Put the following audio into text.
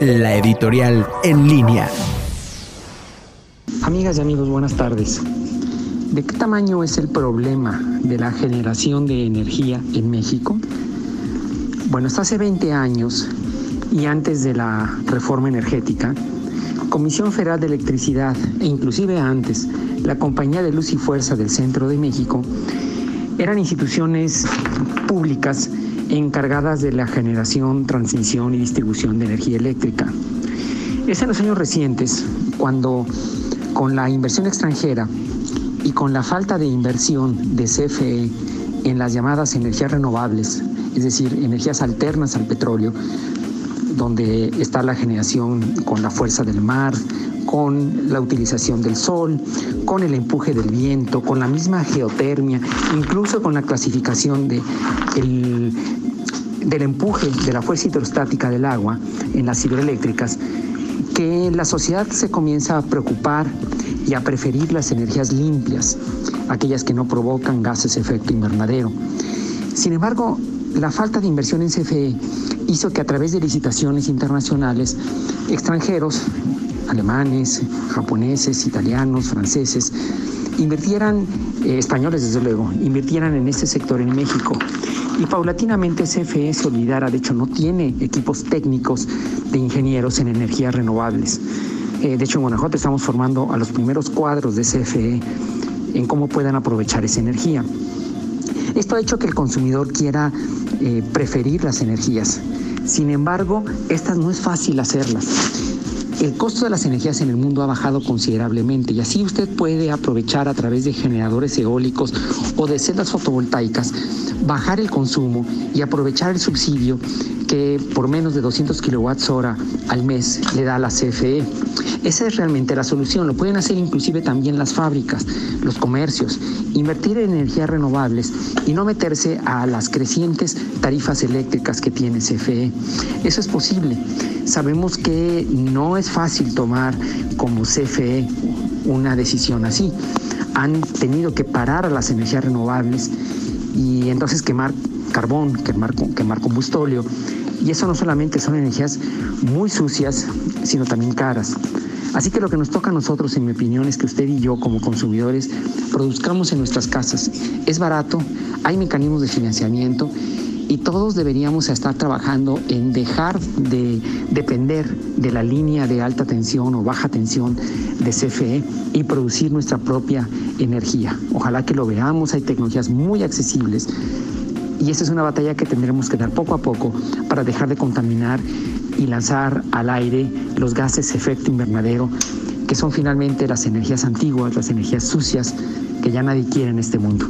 la editorial en línea. Amigas y amigos, buenas tardes. ¿De qué tamaño es el problema de la generación de energía en México? Bueno, hasta hace 20 años y antes de la reforma energética, Comisión Federal de Electricidad e inclusive antes, la Compañía de Luz y Fuerza del Centro de México eran instituciones públicas encargadas de la generación, transmisión y distribución de energía eléctrica. Es en los años recientes cuando con la inversión extranjera y con la falta de inversión de CFE en las llamadas energías renovables, es decir, energías alternas al petróleo, donde está la generación con la fuerza del mar, con la utilización del sol, con el empuje del viento, con la misma geotermia, incluso con la clasificación de del empuje de la fuerza hidrostática del agua en las hidroeléctricas, que la sociedad se comienza a preocupar y a preferir las energías limpias, aquellas que no provocan gases de efecto invernadero. Sin embargo, la falta de inversión en CFE hizo que a través de licitaciones internacionales, extranjeros, alemanes, japoneses, italianos, franceses, invirtieran, eh, españoles desde luego, invirtieran en este sector en México. Y paulatinamente CFE se de hecho no tiene equipos técnicos de ingenieros en energías renovables. Eh, de hecho en Guanajuato estamos formando a los primeros cuadros de CFE en cómo puedan aprovechar esa energía. Esto ha hecho que el consumidor quiera eh, preferir las energías. Sin embargo, estas no es fácil hacerlas. El costo de las energías en el mundo ha bajado considerablemente y así usted puede aprovechar a través de generadores eólicos o de celdas fotovoltaicas, bajar el consumo y aprovechar el subsidio que por menos de 200 kilowatts hora al mes le da la CFE. Esa es realmente la solución. Lo pueden hacer inclusive también las fábricas, los comercios, invertir en energías renovables y no meterse a las crecientes tarifas eléctricas que tiene CFE. Eso es posible. Sabemos que no es fácil tomar como CFE una decisión así. Han tenido que parar a las energías renovables y entonces quemar carbón, quemar, quemar combustóleo. Y eso no solamente son energías muy sucias, sino también caras. Así que lo que nos toca a nosotros, en mi opinión, es que usted y yo como consumidores produzcamos en nuestras casas. Es barato, hay mecanismos de financiamiento y todos deberíamos estar trabajando en dejar de depender de la línea de alta tensión o baja tensión de CFE y producir nuestra propia energía. Ojalá que lo veamos, hay tecnologías muy accesibles y esa es una batalla que tendremos que dar poco a poco para dejar de contaminar y lanzar al aire los gases efecto invernadero, que son finalmente las energías antiguas, las energías sucias que ya nadie quiere en este mundo.